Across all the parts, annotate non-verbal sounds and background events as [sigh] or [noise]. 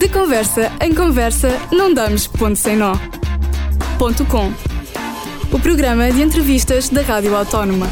De conversa em conversa, não damos ponto sem nó. Ponto com. O programa de entrevistas da Rádio Autónoma.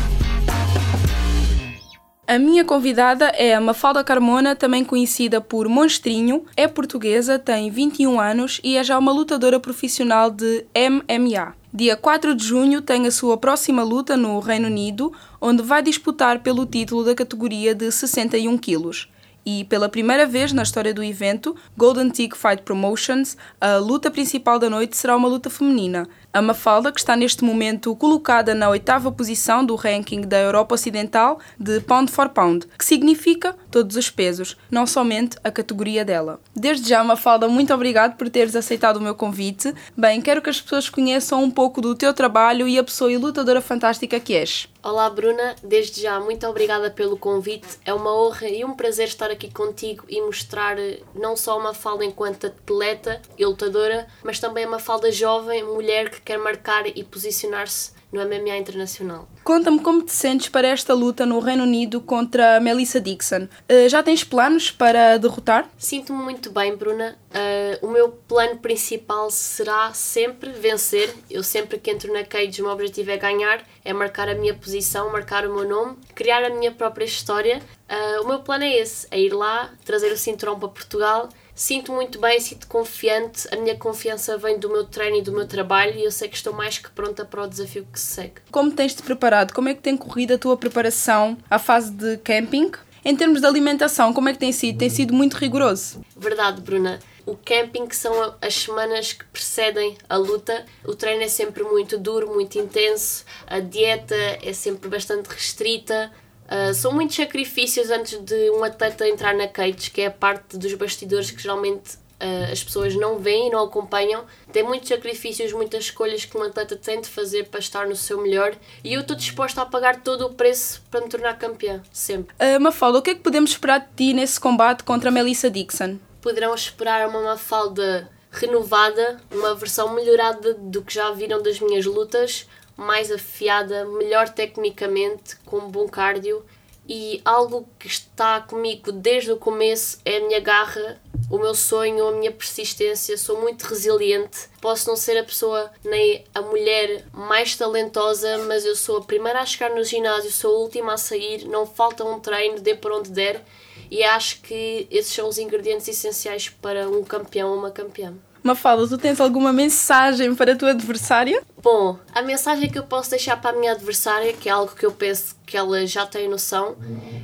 A minha convidada é a Mafalda Carmona, também conhecida por Monstrinho, é portuguesa, tem 21 anos e é já uma lutadora profissional de MMA. Dia 4 de junho tem a sua próxima luta no Reino Unido, onde vai disputar pelo título da categoria de 61 quilos e, pela primeira vez na história do evento, Golden Tick Fight Promotions, a luta principal da noite será uma luta feminina. A Mafalda, que está neste momento colocada na oitava posição do ranking da Europa Ocidental de Pound for Pound, que significa todos os pesos, não somente a categoria dela. Desde já, Mafalda, muito obrigado por teres aceitado o meu convite. Bem, quero que as pessoas conheçam um pouco do teu trabalho e a pessoa e lutadora fantástica que és. Olá, Bruna. Desde já, muito obrigada pelo convite. É uma honra e um prazer estar aqui contigo e mostrar eh, não só uma falda enquanto atleta e lutadora, mas também uma falda jovem, mulher que quer marcar e posicionar-se no MMA internacional. Conta-me como te sentes para esta luta no Reino Unido contra Melissa Dixon. Uh, já tens planos para derrotar? Sinto-me muito bem, Bruna. Uh, o meu plano principal será sempre vencer. Eu sempre que entro na cage, o meu objetivo é ganhar, é marcar a minha posição, marcar o meu nome, criar a minha própria história. Uh, o meu plano é esse, é ir lá, trazer o cinturão para Portugal sinto muito bem, sinto confiante, a minha confiança vem do meu treino e do meu trabalho e eu sei que estou mais que pronta para o desafio que se segue. Como tens-te preparado? Como é que tem corrido a tua preparação à fase de camping? Em termos de alimentação, como é que tem sido? Tem sido muito rigoroso? Verdade, Bruna. O camping são as semanas que precedem a luta. O treino é sempre muito duro, muito intenso. A dieta é sempre bastante restrita. Uh, são muitos sacrifícios antes de um atleta entrar na cage, que é a parte dos bastidores que geralmente uh, as pessoas não veem e não acompanham. Tem muitos sacrifícios, muitas escolhas que um atleta tem de fazer para estar no seu melhor e eu estou disposta a pagar todo o preço para me tornar campeã, sempre. Uh, Mafalda, o que é que podemos esperar de ti nesse combate contra a Melissa Dixon? Poderão esperar uma Mafalda renovada, uma versão melhorada do que já viram das minhas lutas, mais afiada, melhor tecnicamente, com bom cardio e algo que está comigo desde o começo é a minha garra, o meu sonho, a minha persistência. Sou muito resiliente. Posso não ser a pessoa nem a mulher mais talentosa, mas eu sou a primeira a chegar no ginásio, sou a última a sair, não falta um treino, dê por onde der. E acho que esses são os ingredientes essenciais para um campeão ou uma campeã. Mafalda, tu tens alguma mensagem para a tua adversária? Bom, a mensagem que eu posso deixar para a minha adversária, que é algo que eu penso que ela já tem noção,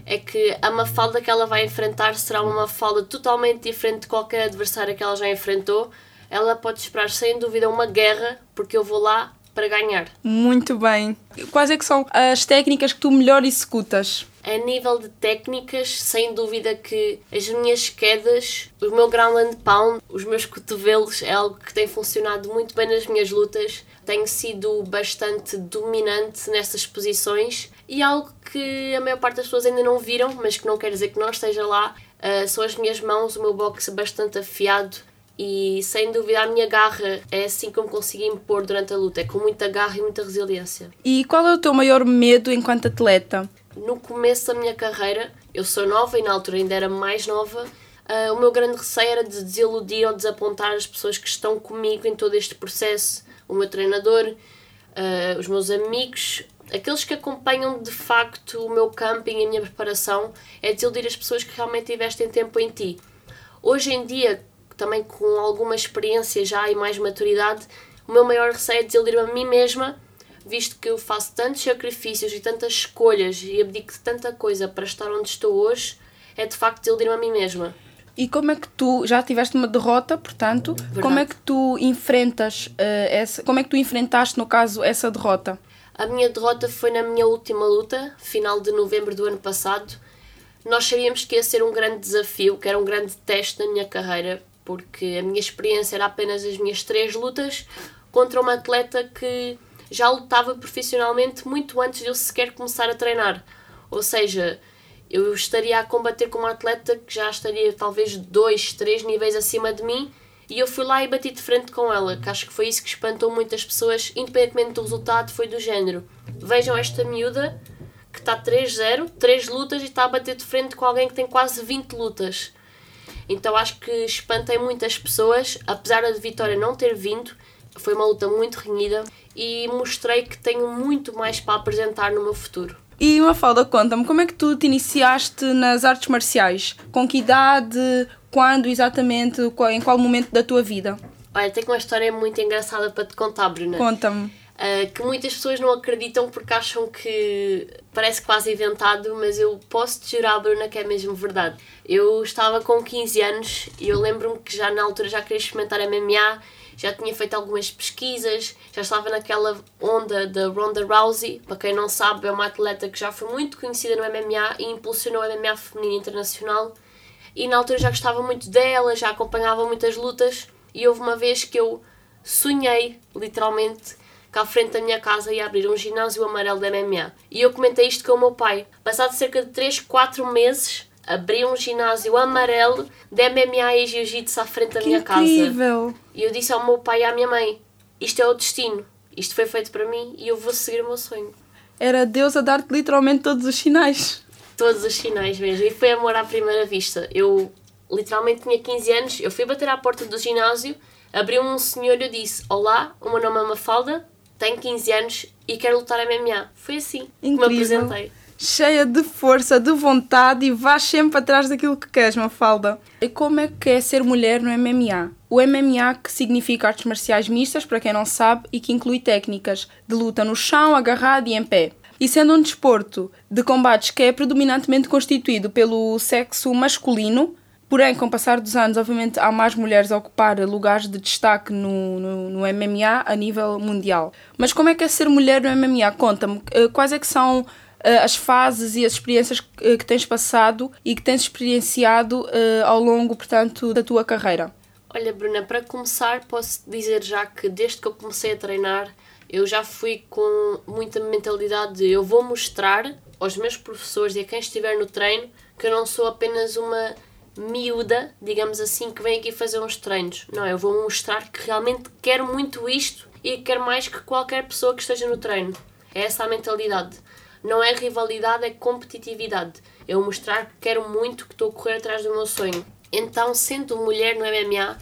é que a Mafalda que ela vai enfrentar será uma Mafalda totalmente diferente de qualquer adversária que ela já enfrentou. Ela pode esperar sem dúvida uma guerra, porque eu vou lá para ganhar. Muito bem. Quais é que são as técnicas que tu melhor executas? A nível de técnicas, sem dúvida que as minhas quedas, o meu ground and pound, os meus cotovelos é algo que tem funcionado muito bem nas minhas lutas. Tenho sido bastante dominante nessas posições e algo que a maior parte das pessoas ainda não viram, mas que não quer dizer que não esteja lá, uh, são as minhas mãos, o meu boxe bastante afiado e sem dúvida a minha garra é assim que eu me impor durante a luta, é com muita garra e muita resiliência. E qual é o teu maior medo enquanto atleta? No começo da minha carreira, eu sou nova e na altura ainda era mais nova, uh, o meu grande receio era de desiludir ou desapontar as pessoas que estão comigo em todo este processo. O meu treinador, uh, os meus amigos, aqueles que acompanham de facto o meu camping e a minha preparação, é desiludir as pessoas que realmente investem tempo em ti. Hoje em dia, também com alguma experiência já e mais maturidade, o meu maior receio é desiludir-me a mim mesma visto que eu faço tantos sacrifícios e tantas escolhas e abdico de tanta coisa para estar onde estou hoje, é de facto desiludir-me a mim mesma. E como é que tu já tiveste uma derrota, portanto, Verdade. como é que tu enfrentas uh, essa, como é que tu enfrentaste no caso essa derrota? A minha derrota foi na minha última luta, final de novembro do ano passado. Nós sabíamos que ia ser um grande desafio, que era um grande teste na minha carreira, porque a minha experiência era apenas as minhas três lutas contra uma atleta que já lutava profissionalmente muito antes de eu sequer começar a treinar. Ou seja, eu estaria a combater com uma atleta que já estaria talvez dois, três níveis acima de mim e eu fui lá e bati de frente com ela, que acho que foi isso que espantou muitas pessoas, independentemente do resultado, foi do género. Vejam esta miúda que está 3-0, 3 lutas e está a bater de frente com alguém que tem quase 20 lutas. Então acho que espantei muitas pessoas, apesar da vitória não ter vindo, foi uma luta muito renhida e mostrei que tenho muito mais para apresentar no meu futuro. E uma falda, conta-me, como é que tu te iniciaste nas artes marciais? Com que idade? Quando exatamente? Em qual momento da tua vida? Olha, tenho uma história muito engraçada para te contar, Bruna. Conta-me. Uh, que muitas pessoas não acreditam porque acham que parece quase inventado, mas eu posso te jurar, Bruna, que é mesmo verdade. Eu estava com 15 anos e eu lembro-me que já na altura já queria experimentar MMA, já tinha feito algumas pesquisas, já estava naquela onda da Ronda Rousey, para quem não sabe, é uma atleta que já foi muito conhecida no MMA e impulsionou o MMA feminino internacional. E na altura já gostava muito dela, já acompanhava muitas lutas e houve uma vez que eu sonhei, literalmente, que à frente da minha casa ia abrir um ginásio amarelo de MMA. E eu comentei isto com o meu pai. Passado cerca de 3, 4 meses, abri um ginásio amarelo de MMA e Jiu-Jitsu à frente da que minha incrível. casa. E eu disse ao meu pai e à minha mãe: Isto é o destino, isto foi feito para mim e eu vou seguir o meu sonho. Era Deus a dar-te literalmente todos os sinais. Todos os sinais mesmo. E foi amor à primeira vista. Eu literalmente tinha 15 anos, eu fui bater à porta do ginásio, abriu um senhor e eu disse: Olá, o meu nome é Mafalda, tenho 15 anos e quero lutar MMA. Foi assim Incrível. que me apresentei. Cheia de força, de vontade e vais sempre atrás daquilo que queres, Mafalda. E como é que é ser mulher no MMA? O MMA que significa artes marciais mistas, para quem não sabe, e que inclui técnicas de luta no chão, agarrado e em pé. E sendo um desporto de combates que é predominantemente constituído pelo sexo masculino, Porém, com o passar dos anos, obviamente, há mais mulheres a ocupar lugares de destaque no, no, no, MMA a nível mundial. Mas como é que é ser mulher no MMA? Conta-me, eh, quais é que são as fases e as experiências que, que tens passado e que tens experienciado uh, ao longo, portanto, da tua carreira? Olha, Bruna, para começar, posso dizer já que desde que eu comecei a treinar, eu já fui com muita mentalidade de eu vou mostrar aos meus professores e a quem estiver no treino que eu não sou apenas uma miúda, digamos assim, que vem aqui fazer uns treinos. Não, eu vou mostrar que realmente quero muito isto e quero mais que qualquer pessoa que esteja no treino. É essa a mentalidade. Não é rivalidade, é competitividade. Eu mostrar que quero muito, que estou a correr atrás do meu sonho. Então, sendo mulher no MMA,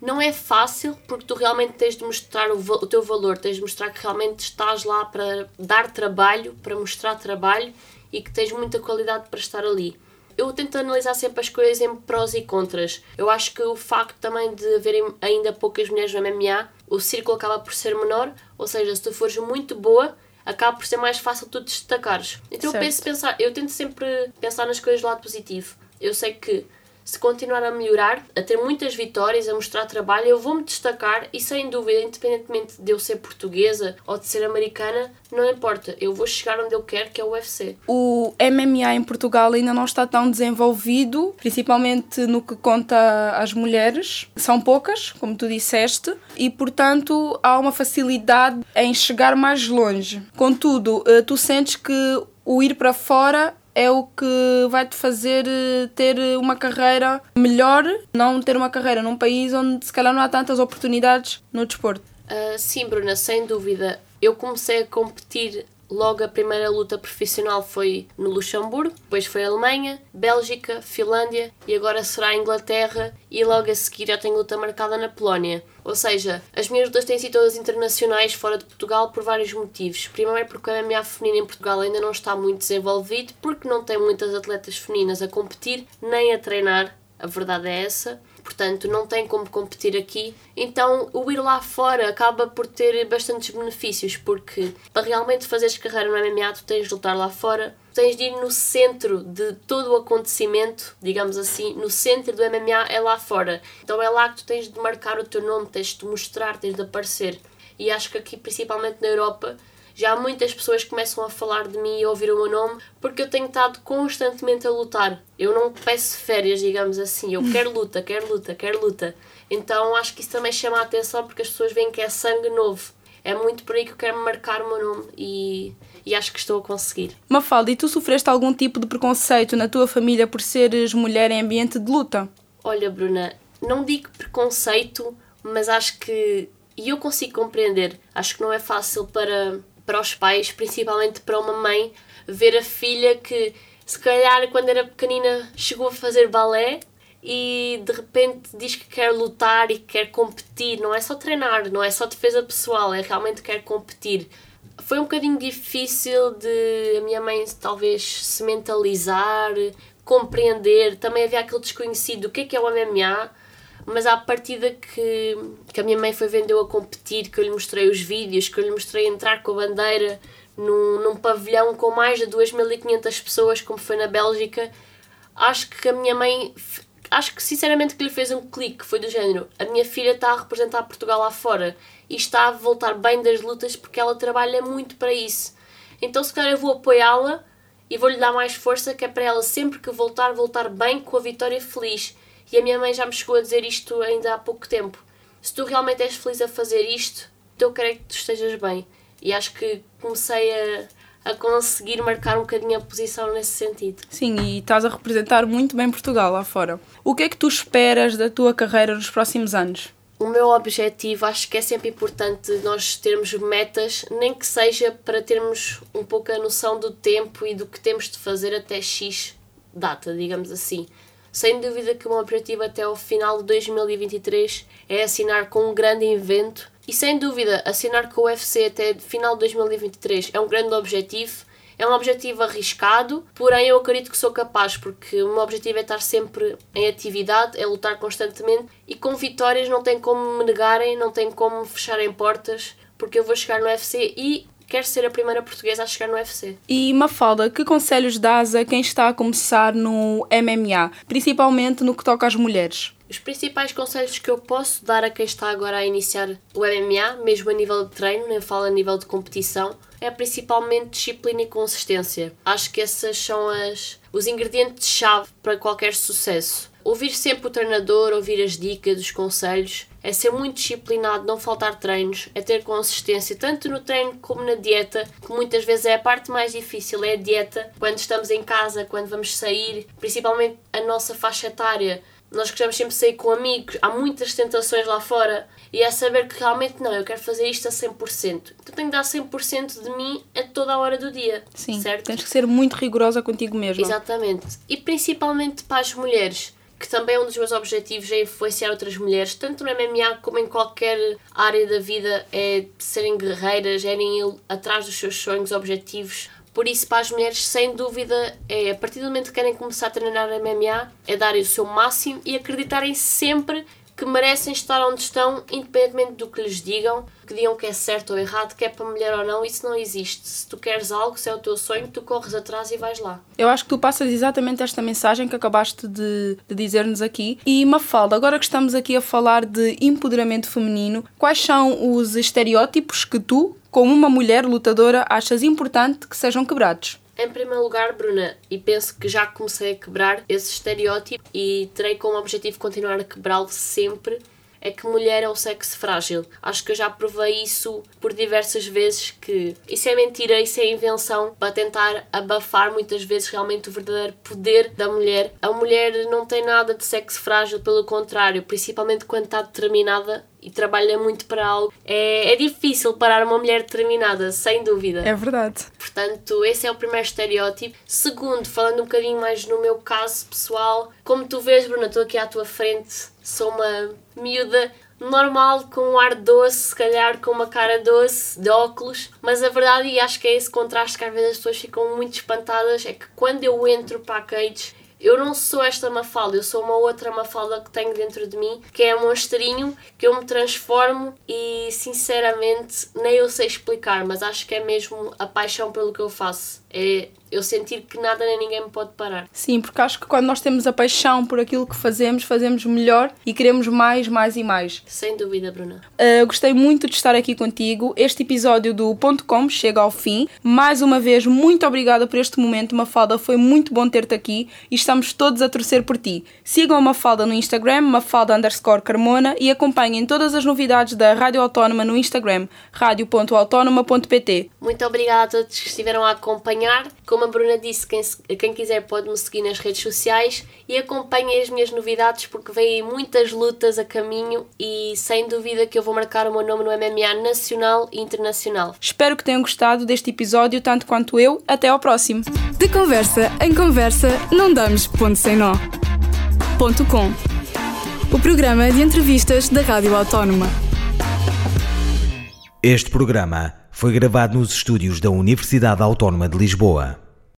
não é fácil porque tu realmente tens de mostrar o, o teu valor, tens de mostrar que realmente estás lá para dar trabalho, para mostrar trabalho e que tens muita qualidade para estar ali eu tento analisar sempre as coisas em prós e contras. Eu acho que o facto também de haverem ainda poucas mulheres no MMA, o círculo acaba por ser menor, ou seja, se tu fores muito boa, acaba por ser mais fácil tu destacares. Então certo. eu penso pensar, eu tento sempre pensar nas coisas do lado positivo. Eu sei que se continuar a melhorar, a ter muitas vitórias, a mostrar trabalho, eu vou-me destacar e sem dúvida, independentemente de eu ser portuguesa ou de ser americana, não importa, eu vou chegar onde eu quero, que é o UFC. O MMA em Portugal ainda não está tão desenvolvido, principalmente no que conta às mulheres. São poucas, como tu disseste, e portanto há uma facilidade em chegar mais longe. Contudo, eh, tu sentes que o ir para fora é o que vai te fazer eh, ter uma carreira melhor, não ter uma carreira num país onde se calhar não há tantas oportunidades no desporto. Uh, sim, Bruna, sem dúvida. Eu comecei a competir Logo, a primeira luta profissional foi no Luxemburgo, depois foi a Alemanha, Bélgica, Finlândia e agora será a Inglaterra. E logo a seguir já tenho luta marcada na Polónia. Ou seja, as minhas lutas têm sido todas internacionais fora de Portugal por vários motivos. Primeiro porque a MMA feminina em Portugal ainda não está muito desenvolvido, porque não tem muitas atletas femininas a competir nem a treinar. A verdade é essa portanto não tem como competir aqui. Então o ir lá fora acaba por ter bastantes benefícios, porque para realmente fazeres carreira no MMA tu tens de lutar lá fora, tens de ir no centro de todo o acontecimento, digamos assim, no centro do MMA é lá fora. Então é lá que tu tens de marcar o teu nome, tens de te mostrar, tens de aparecer. E acho que aqui, principalmente na Europa, já muitas pessoas começam a falar de mim e a ouvir o meu nome porque eu tenho estado constantemente a lutar. Eu não peço férias, digamos assim. Eu quero [laughs] luta, quero luta, quero luta. Então acho que isso também chama a atenção porque as pessoas veem que é sangue novo. É muito por aí que eu quero marcar o meu nome e, e acho que estou a conseguir. Mafalda, e tu sofreste algum tipo de preconceito na tua família por seres mulher em ambiente de luta? Olha, Bruna, não digo preconceito, mas acho que. E eu consigo compreender. Acho que não é fácil para para os pais, principalmente para uma mãe, ver a filha que se calhar quando era pequenina chegou a fazer balé e de repente diz que quer lutar e quer competir. Não é só treinar, não é só defesa pessoal, é realmente quer competir. Foi um bocadinho difícil de a minha mãe talvez se mentalizar, compreender. Também havia aquele desconhecido do que é que é o MMA, mas à partida que, que a minha mãe foi vendo a competir, que eu lhe mostrei os vídeos, que eu lhe mostrei entrar com a bandeira num, num pavilhão com mais de 2.500 pessoas, como foi na Bélgica, acho que a minha mãe acho que sinceramente que lhe fez um clique, foi do género, a minha filha está a representar Portugal lá fora e está a voltar bem das lutas porque ela trabalha muito para isso. Então se calhar eu vou apoiá-la e vou-lhe dar mais força que é para ela sempre que voltar, voltar bem com a vitória feliz. E a minha mãe já me chegou a dizer isto ainda há pouco tempo. Se tu realmente és feliz a fazer isto, então eu quero que tu estejas bem. E acho que comecei a, a conseguir marcar um bocadinho a posição nesse sentido. Sim, e estás a representar muito bem Portugal lá fora. O que é que tu esperas da tua carreira nos próximos anos? O meu objetivo, acho que é sempre importante nós termos metas, nem que seja para termos um pouco a noção do tempo e do que temos de fazer até X data, digamos assim. Sem dúvida que o meu objetivo até o final de 2023 é assinar com um grande evento e sem dúvida, assinar com o UFC até final de 2023 é um grande objetivo. É um objetivo arriscado, porém eu acredito que sou capaz, porque o meu objetivo é estar sempre em atividade, é lutar constantemente e com vitórias não tem como me negarem, não tem como fecharem portas, porque eu vou chegar no UFC e quero ser a primeira portuguesa a chegar no UFC. E Mafalda, que conselhos dás a quem está a começar no MMA, principalmente no que toca às mulheres? Os principais conselhos que eu posso dar a quem está agora a iniciar o MMA, mesmo a nível de treino, nem falo a nível de competição, é principalmente disciplina e consistência. Acho que esses são as, os ingredientes-chave para qualquer sucesso. Ouvir sempre o treinador, ouvir as dicas, os conselhos, é ser muito disciplinado, não faltar treinos, é ter consistência tanto no treino como na dieta, que muitas vezes é a parte mais difícil, é a dieta. Quando estamos em casa, quando vamos sair, principalmente a nossa faixa etária, nós queremos sempre sair com amigos, há muitas tentações lá fora e é saber que realmente não, eu quero fazer isto a 100%. Então tenho que dar 100% de mim a toda a hora do dia. Sim, certo? tens que ser muito rigorosa contigo mesma. Exatamente. E principalmente para as mulheres, que também é um dos meus objetivos é influenciar outras mulheres, tanto no MMA como em qualquer área da vida, é serem guerreiras, é irem atrás dos seus sonhos, objetivos, por isso, para as mulheres, sem dúvida, é a partir do momento que querem começar a treinar MMA, é darem o seu máximo e acreditarem sempre que merecem estar onde estão, independentemente do que lhes digam, que digam que é certo ou errado, que é para mulher ou não, isso não existe. Se tu queres algo, se é o teu sonho, tu corres atrás e vais lá. Eu acho que tu passas exatamente esta mensagem que acabaste de, de dizer-nos aqui. E Mafalda, agora que estamos aqui a falar de empoderamento feminino, quais são os estereótipos que tu, como uma mulher lutadora, achas importante que sejam quebrados? Em primeiro lugar, Bruna, e penso que já comecei a quebrar esse estereótipo e terei como objetivo continuar a quebrá-lo sempre, é que mulher é o sexo frágil. Acho que eu já provei isso por diversas vezes que isso é mentira, isso é invenção para tentar abafar muitas vezes realmente o verdadeiro poder da mulher. A mulher não tem nada de sexo frágil, pelo contrário, principalmente quando está determinada e trabalha muito para algo. É, é difícil parar uma mulher determinada, sem dúvida. É verdade. Portanto, esse é o primeiro estereótipo. Segundo, falando um bocadinho mais no meu caso pessoal, como tu vês, Bruna, estou aqui à tua frente, sou uma miúda normal, com um ar doce, se calhar com uma cara doce, de óculos, mas a verdade, e acho que é esse contraste que às vezes as pessoas ficam muito espantadas, é que quando eu entro para a cage, eu não sou esta Mafalda, eu sou uma outra Mafalda que tenho dentro de mim, que é um monstrinho, que eu me transformo e sinceramente nem eu sei explicar, mas acho que é mesmo a paixão pelo que eu faço. É eu sentir que nada nem ninguém me pode parar. Sim, porque acho que quando nós temos a paixão por aquilo que fazemos, fazemos melhor e queremos mais, mais e mais. Sem dúvida, Bruna. Uh, gostei muito de estar aqui contigo. Este episódio do Ponto Com chega ao fim. Mais uma vez, muito obrigada por este momento, Mafalda. Foi muito bom ter-te aqui e estamos todos a torcer por ti. Sigam a Mafalda no Instagram, Mafalda underscore Carmona e acompanhem todas as novidades da Rádio Autónoma no Instagram, radio.autónoma.pt. Muito obrigada a todos que estiveram a acompanhar. Como como a Bruna disse, quem, quem quiser pode me seguir nas redes sociais e acompanhe as minhas novidades porque vêm muitas lutas a caminho e sem dúvida que eu vou marcar o meu nome no MMA nacional e internacional. Espero que tenham gostado deste episódio tanto quanto eu. Até ao próximo. De conversa em conversa, não damos ponto sem nó. radiocom. O programa de entrevistas da Rádio Autónoma. Este programa foi gravado nos estúdios da Universidade Autónoma de Lisboa.